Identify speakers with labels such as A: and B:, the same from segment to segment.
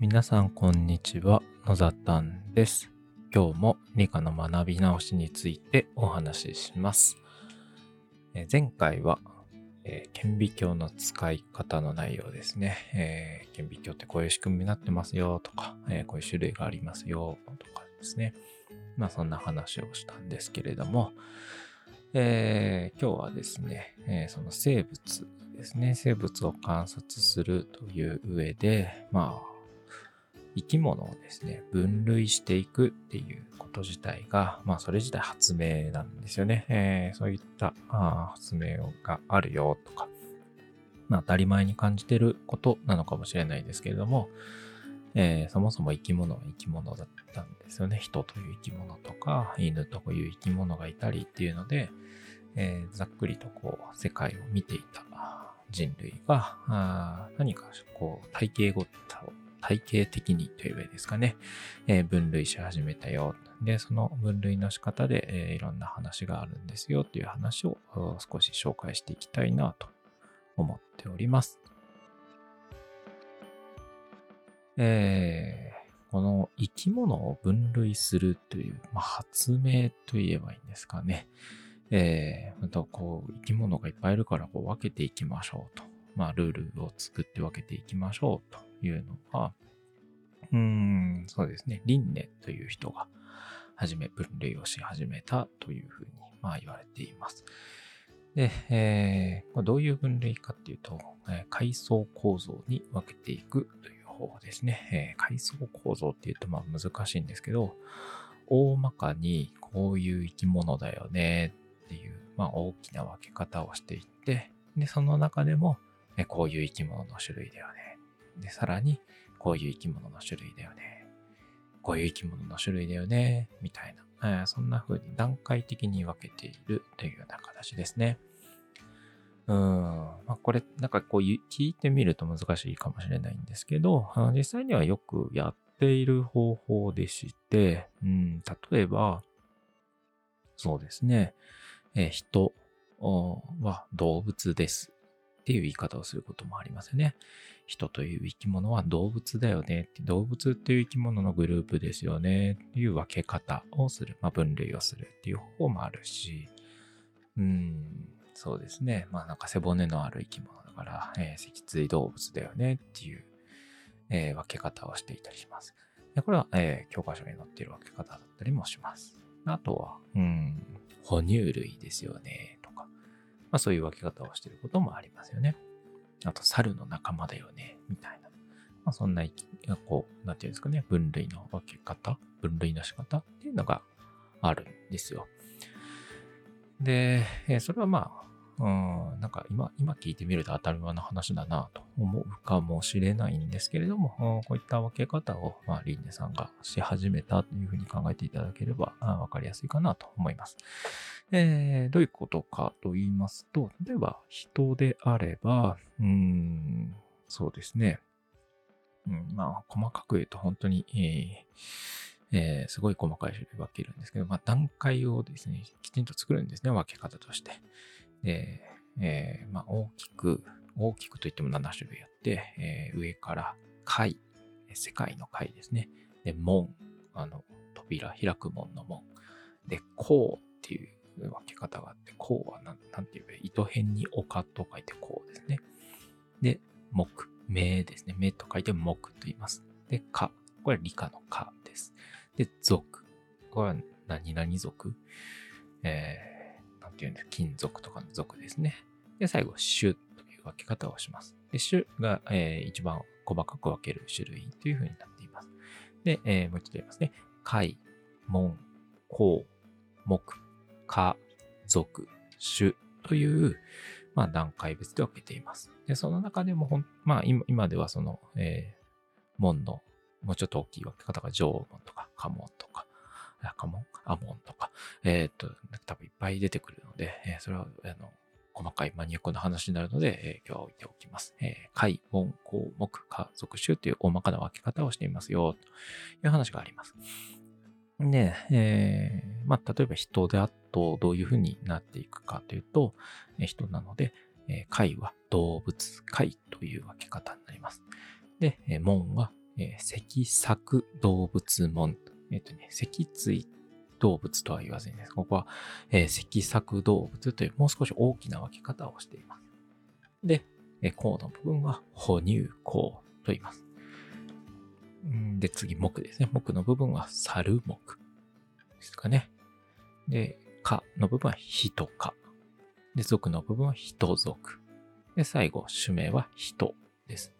A: 皆さんこんにちは、野ざたんです。今日も理科の学び直しについてお話しします。前回は、えー顕微鏡の使い方の内容ですね。えー顕微鏡ってこういう仕組みになってますよとか、えーこういう種類がありますよとかですね。まあそんな話をしたんですけれども、えー今日はですね、えその生物ですね、生物を観察するという上で、まあ、生き物をですね、分類していくっていうこと自体が、まあ、それ自体発明なんですよね。えーそういったあ発明があるよとか、まあ、当たり前に感じてることなのかもしれないですけれども、えーそもそも生き物は生き物だったんですよね。人という生き物とか、犬という生き物がいたりっていうので、えーざっくりとこう、世界を見ていた人類が、あ何かこう、体型ごと、体型的にという上ですかね、えー分類し始めたよ。で、その分類の仕方で、えーいろんな話があるんですよという話を少し紹介していきたいなと思っております。えーこの生き物を分類するという、まあ、発明といえばいいんですかね。えー、またこう、生き物がいっぱいいるからこう分けていきましょうと。まあ、ルールを作って分けていきましょうというのは、うん、そうですね。リンネという人が、はじめ分類をし始めたというふうに、まあ、言われています。で、えーどういう分類かっていうと、えー階層構造に分けていくという方法ですね。えー階層構造っていうとまあ難しいんですけど、大まかにこういう生き物だよねっていう、まあ大きな分け方をしていって、で、その中でも、えこういう生き物の種類だよね。で、さらに、こういう生き物の種類だよね。こういう生き物の種類だよね。みたいな。えーそんな風に段階的に分けているというような形ですね。うん。まあ、これ、なんかこう、聞いてみると難しいかもしれないんですけど、あの実際にはよくやっている方法でして、うん、例えば、そうですね、えー人は動物ですっていう言い方をすることもありますよね。人という生き物は動物だよね。って、動物っていう生き物のグループですよね。っていう分け方をする、まあ、分類をするっていう方法もあるし、うん、そうですね。まあなんか背骨のある生き物だから、えー脊椎動物だよね。っていう、えー分け方をしていたりします。でこれは、えー教科書に載っている分け方だったりもします。あとは、うん、哺乳類ですよね。とか、まあそういう分け方をしていることもありますよね。あと、猿の仲間だよね、みたいな。まあそんな、こう、なんていうんですかね、分類の分け方、分類の仕方っていうのがあるんですよ。で、えそれはまあ、うん、なんか今、今聞いてみると当たり前の話だなと思うかもしれないんですけれども、こういった分け方を、まあ、リンネさんがし始めたというふうに考えていただければあわかりやすいかなと思います。えーどういうことかと言いますと、例えば人であれば、うん、そうですね。うん、まあ、細かく言うと本当に、えーえーすごい細かい種類分けるんですけど、まあ、段階をですね、きちんと作るんですね、分け方として。で、えーまあ、大きく、大きくといっても7種類あって、えー上から貝、えー世界の貝ですね。で、門、あの、扉、開く門の門。で、こうっていう分け方があって、こうはなん、なんていうか、糸辺に丘と書いてこうですね。で、木、目ですね。目と書いて木と言います。で、か、これは理科の科です。で、属。これは何々属？えー、なんていうんです？金属とかの属ですね。で、最後、種という分け方をします。で、種が、えー一番細かく分ける種類というふうになっています。で、えーもう一度言いますね。貝、門、項、目、科、属、種という、まあ、段階別で分けています。で、その中でもほん、まあ、今ではその、えー門の、もうちょっと大きい分け方が縄文とか、家紋とか、家紋アモンとか、えーっと、多分いっぱい出てくるので、えーそれは、あの、細かいマニアックな話になるので、えー今日は置いておきます。えー、貝、門、項目、家族種という大まかな分け方をしていますよ、という話があります。で、えーまあ、例えば人であとどういうふうになっていくかというと、人なので、えー貝は動物、貝という分け方になります。で、門は、え、脊索動物門。えっ、とね、脊椎動物とは言わずにです。ここは、え、脊索動物というもう少し大きな分け方をしています。で、えー、甲の部分は哺乳甲と言います。で、次、木ですね。木の部分は猿木ですかね。で、かの部分は人か。で、属の部分は人属。で、最後、種名は人です。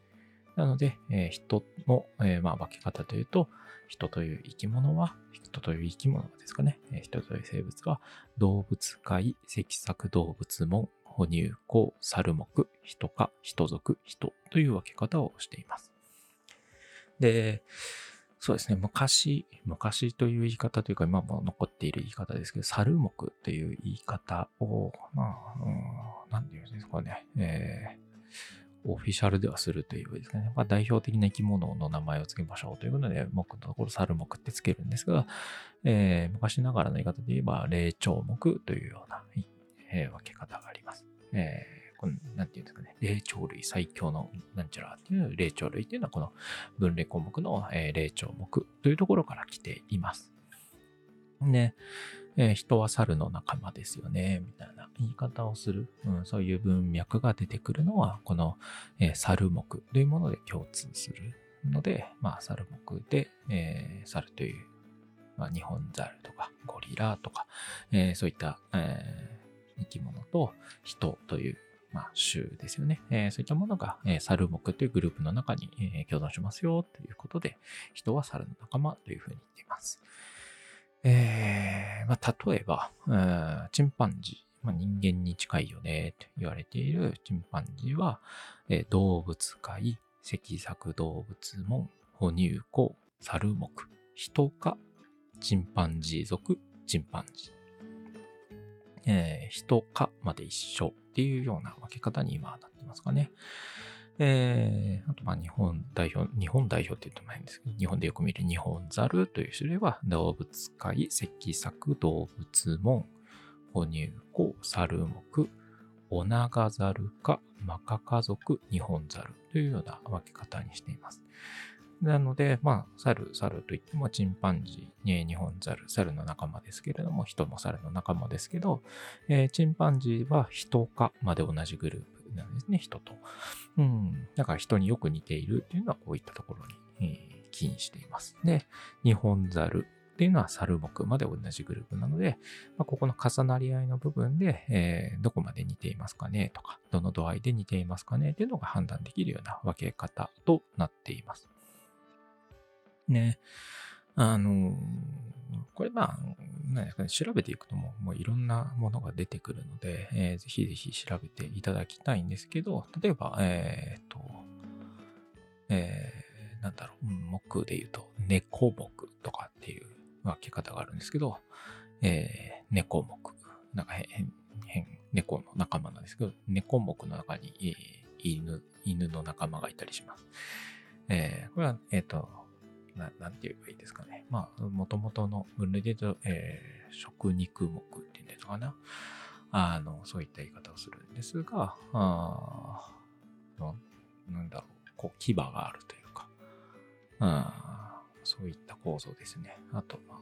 A: なので、えー、人の、えー、まあ、分け方というと、人という生き物は、人という生き物ですかね。えー、人という生物は、動物界、脊索動物門、哺乳綱、猿目、人か、人族、人という分け方をしています。で、そうですね、昔、昔という言い方というか、今も残っている言い方ですけど、猿目という言い方を、まあ、うん、なんていうんですかね、えー、オフィシャルではするというですかね、まあ、代表的な生き物の名前を付けましょうということで、目のところ猿目って付けるんですが、えー、昔ながらの言い方で言えば、霊長目というような、えー、分け方があります。えーこの、なんていうんですかね、霊長類最強のなんちゃらっていう霊長類っていうのはこの分類項目の、え、霊長目というところから来ています。で、えー、人は猿の仲間ですよね、みたいな言い方をする、うん、そういう文脈が出てくるのは、この、えー、猿目というもので共通するので、まあ、猿目で、えー、猿という、まあ、日本猿とかゴリラとか、えー、そういった、えー、生き物と人というまあ、種ですよね。えー、そういったものが、えー、猿目というグループの中に、えー、共存しますよということで、人は猿の仲間というふうに言っています。えー、まあ、例えば、チンパンジー、まあ、人間に近いよねと言われているチンパンジーは、えー、動物界、脊索動物門、哺乳綱、猿目、人か、チンパンジー族、チンパンジー。えー、人かまで一緒っていうような分け方に今なってますかね。えー、あと、まあ、日本代表、日本代表って言っても変ですけど、日本でよく見る日本ザルという種類は、動物界、脊索動物門、哺乳綱、猿目、オナガザルか、マカカ族、日本ザルというような分け方にしています。なので、まあ、猿、猿といってもチンパンジー、日本猿、猿の仲間ですけれども、人も猿の仲間ですけど、えー、チンパンジーは人かまで同じグループなんですね、人と。うん。だから人によく似ているっていうのはこういったところに、えー、起因しています。で、日本猿っていうのは猿目まで同じグループなので、まあ、ここの重なり合いの部分で、えー、どこまで似ていますかねとか、どの度合いで似ていますかねっていうのが判断できるような分け方となっています。ね。あの、これまあ、何ですかね、調べていくともう、もういろんなものが出てくるので、えー、ぜひぜひ調べていただきたいんですけど、例えば、えっ、と、えー、なんだろう、木で言うと、猫木とかっていう分け方があるんですけど、えー、猫木。なんか変、変、猫の仲間なんですけど、猫木の中に、えー、犬、犬の仲間がいたりします。えー、これは、えっ、と、ななんて言えばいいですかね。まあ、もともとの分類で言うと、えー、食肉目っていうんですかな。あの、そういった言い方をするんですが、あなんだろう、こう、牙があるというか、あそういった構造ですね。あと、ま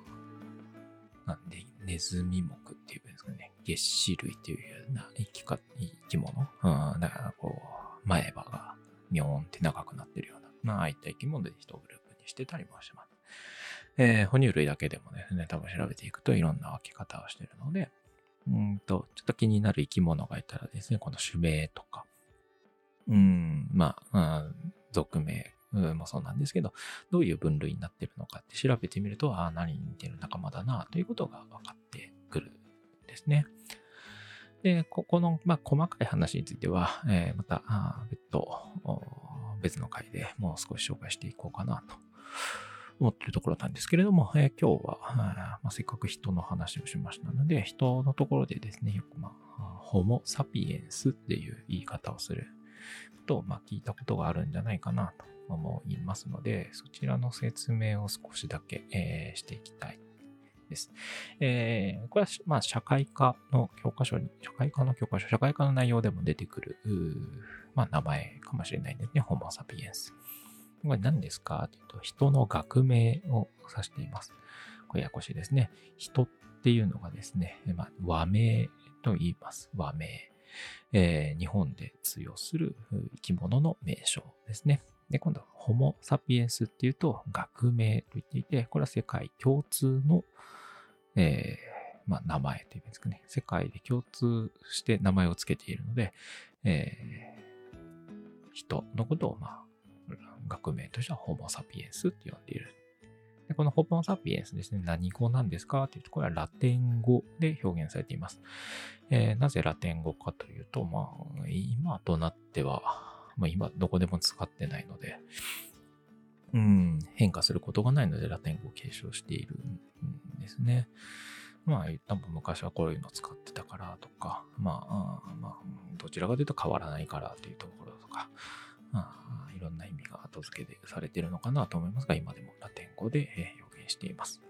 A: あ、なんで、ネズミ目っていうんですかね。月歯類っていうような生きか生き物。うん、だからこう、前歯がミョーンって長くなってるような、まあ、ああいった生き物で一グループしてたりもします。えー、哺乳類だけでもですね、多分調べていくといろんな分け方をしてるので、うんと、ちょっと気になる生き物がいたらですね、この種名とか、うん、まあ、属名もそうなんですけど、どういう分類になってるのかって調べてみると、ああ、何に似てる仲間だな、ということが分かってくるんですね。で、ここの、まあ、細かい話については、えー、また、別、別の回でもう少し紹介していこうかなと思ってるところなんですけれども、え、今日は、まあ、せっかく人の話をしましたので、人のところでですね、よく、まあ、ホモ・サピエンスっていう言い方をすると、まあ、聞いたことがあるんじゃないかなと思いますので、そちらの説明を少しだけ、えー、していきたいです。えー、これは、まあ、社会科の教科書に、社会科の教科書、社会科の内容でも出てくる、まあ、名前かもしれないんですね。ホモ・サピエンス。これ何ですか？というと、人の学名を指しています。これややこしいですね。人っていうのがですね、まあ、和名と言います。和名。えー、日本で通用する生き物の名称ですね。で、今度はホモ・サピエンスっていうと学名と言っていて、これは世界共通の、えー、まあ、名前というんですかね。世界で共通して名前を付けているので、えー、人のことを、まあ、学名としてはホモ・サピエンスって呼んでいる。でこのホモ・サピエンスですね、何語なんですかというと、これはラテン語で表現されています。えー、なぜラテン語かというと、まあ、今となっては、まあ、今どこでも使ってないので、うん、変化することがないのでラテン語を継承しているんですね。まあ、多分昔はこういうの使ってたからとか、まあ、まあ、どちらかというと変わらないからというところとか、あ、いろんな意味が後付けでされているのかなと思いますが、今でもラテン語で表現しています。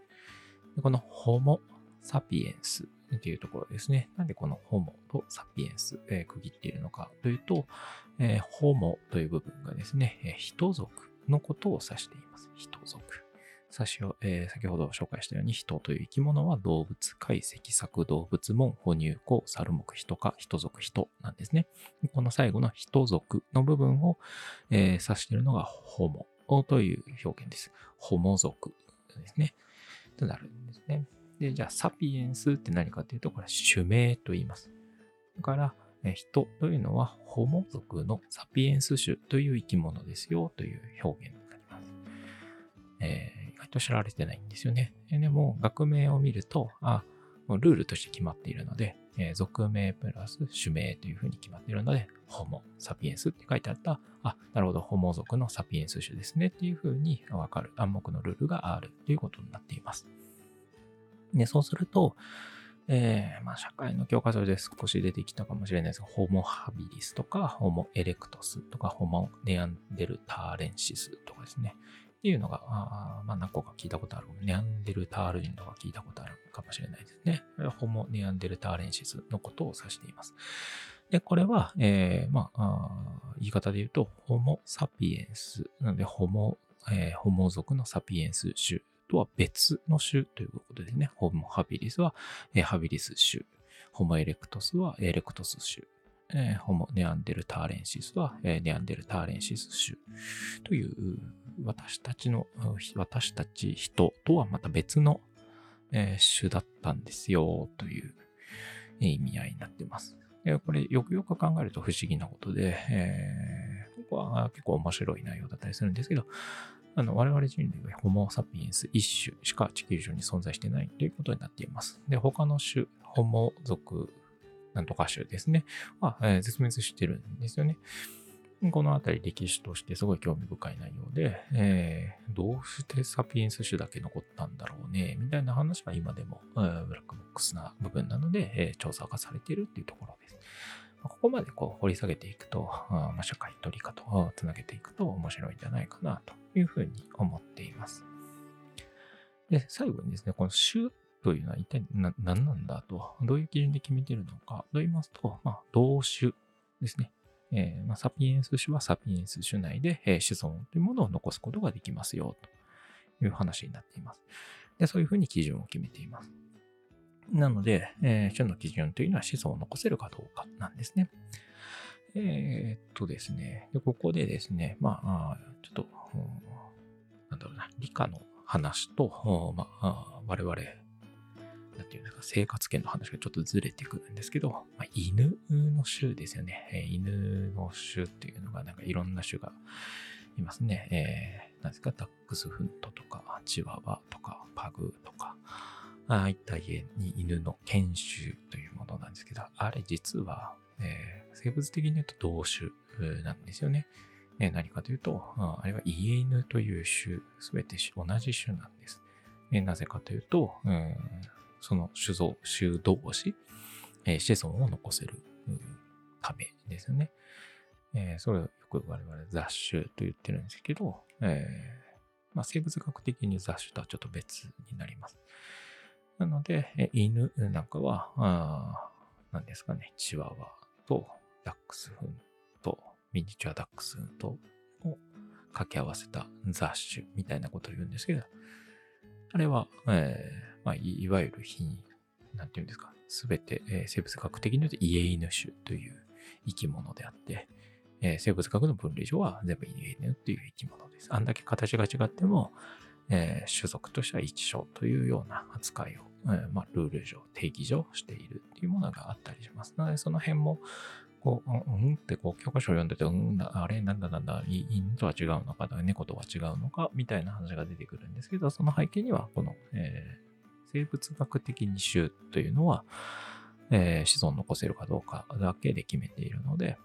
A: でこのホモ・サピエンスっていうところですね。なんでこのホモとサピエンス、えー、区切っているのかというと、えー、ホモという部分がですね、えー、人族のことを指しています。人族。先ほ,、えー、先ほど紹介したように人という生き物は動物、解析作、動物門、哺乳庫、猿目、人か、人族、人なんですね。この最後の人族の部分を、えー、指しているのがホモという表現です。ホモ族ですね。となるんですね。で、じゃあ、サピエンスって何かというと、これは種名と言います。だから、人というのはホモ族のサピエンス種という生き物ですよという表現になります。えー、意外と知られてないんですよね。でも、学名を見ると、あ、もうルールとして決まっているので、えー、属名プラス種名というふうに決まっているので、ホモ、サピエンスって書いてあった、あ、なるほど、ホモ族のサピエンス種ですねっていうふうにわかる暗黙のルールがあるということになっています。で、そうすると、えー、まあ、社会の教科書で少し出てきたかもしれないですが、ホモハビリスとか、ホモエレクトスとか、ホモネアンデルターレンシスとかですね。っていうのが、あまあ、何個か聞いたことある。ネアンデルタール人とか聞いたことあるかもしれないですね。これはホモネアンデルターレンシスのことを指しています。で、これは、えー、まあ言い方で言うと、ホモサピエンス。なので、ホモ、えー、ホモ族のサピエンス種とは別の種ということですね。ホモハビリスは、えー、ハビリス種。ホモエレクトスはエレクトス種。えー、ホモネアンデルターレンシスは、えー、ネアンデルターレンシス種という私たちの、私たち人とはまた別の、えー、種だったんですよという意味合いになっています。これよくよく考えると不思議なことで、えー、ここは結構面白い内容だったりするんですけど、あの我々人類はホモ・サピエンス一種しか地球上に存在してないということになっています。で、他の種、ホモ族なんとか種ですね、は、えー、絶滅してるんですよね。このあたり歴史としてすごい興味深い内容で、えー、どうしてサピエンス種だけ残ったんだろうね、みたいな話は今でも、え、ブラックボックスな部分なので、えー、調査がされているっていうところです。ここまでこう掘り下げていくと、あまあ、社会と理科とつなげていくと面白いんじゃないかなというふうに思っています。で、最後にですね、この種というのは一体何なんだと、どういう基準で決めているのかと言いますと、まあ、同種ですね。えー、まあ、サピエンス種はサピエンス種内で、えー、子孫というものを残すことができますよという話になっています。でそういうふうに基準を決めています。なので、えー、種の基準というのは子孫を残せるかどうかなんですね。えー、っとですねで、ここでですね、まあ、ちょっと、なんだろうな、理科の話と、まあ、我々、なんていうんですか、生活圏の話がちょっとずれてくるんですけど、まあ、犬の種ですよね。えー、犬の種っていうのが、なんかいろんな種がいますね。えー、なんですか、ダックスフントとか、チワワとか、パグとか、ああいった家に犬の犬種というものなんですけど、あれ実は、えー、生物的に言うと同種なんですよね。何かというと、あれは家犬という種、すべて同じ種なんです。なぜかというと、その種像、種同士、えー、子孫を残せるためですよね。えー、それをよく我々雑種と言ってるんですけど、えーまあ、生物学的に雑種とはちょっと別になります。なので、え犬なんかは、あ何ですかね、チワワとダックスフンとミニチュアダックスフントを掛け合わせた雑種みたいなことを言うんですけど、あれは、えーまあ、いわゆる品、なんていうんですか、すべて、えー生物学的に言うと家犬種という生き物であって、えー生物学の分類上は全部家犬という生き物です。あんだけ形が違っても、えー種族としては一緒というような扱いを、えーまあ、ルール上、定義上しているっていうものがあったりします。なので、その辺も、こう、うんうんってこう、教科書を読んでて、うん、あれ、なんだなんだ、犬とは違うのか、猫とは違うのか、みたいな話が出てくるんですけど、その背景には、この、えー生物学的に種というのは、えー子孫残せるかどうかだけで決めているので、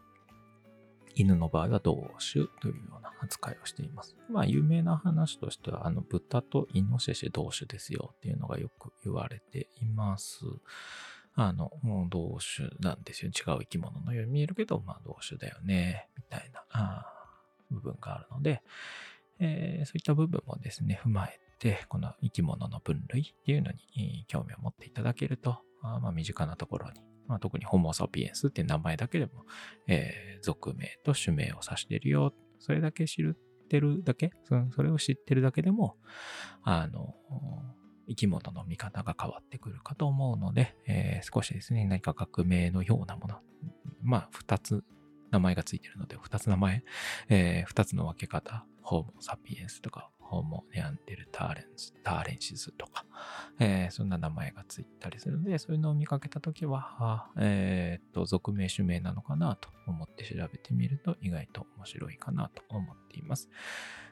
A: 犬の場合は同種というような扱いをしています。まあ、有名な話としては、あの、豚とイノシシ同種ですよっていうのがよく言われています。あの、もう同種なんですよ。違う生き物のように見えるけど、まあ、同種だよね、みたいなあ部分があるので、えーそういった部分もですね、踏まえて、この生き物の分類っていうのに興味を持っていただけると、まあ、身近なところに、まあ、特にホモ・サピエンスっていう名前だけでも、えー属名と種名を指しているよ。それだけ知ってるだけそれを知ってるだけでも、あの、生き物の見方が変わってくるかと思うので、えー少しですね、何か革命のようなもの、まあ、二つ名前がついてるので、二つ名前、えー二つの分け方、ホモ・サピエンスとか、ホモ・ネアンデルターレンス、ターレンシスとか、えーそんな名前がついたりするので、そういうのを見かけたときは、えーっと、属名、種名なのかなと思って調べてみると意外と面白いかなと思っています。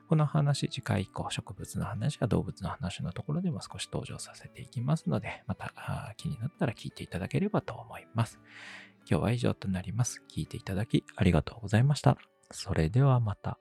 A: この話、次回以降、植物の話や動物の話のところでも少し登場させていきますので、また気になったら聞いていただければと思います。今日は以上となります。聞いていただきありがとうございました。それではまた。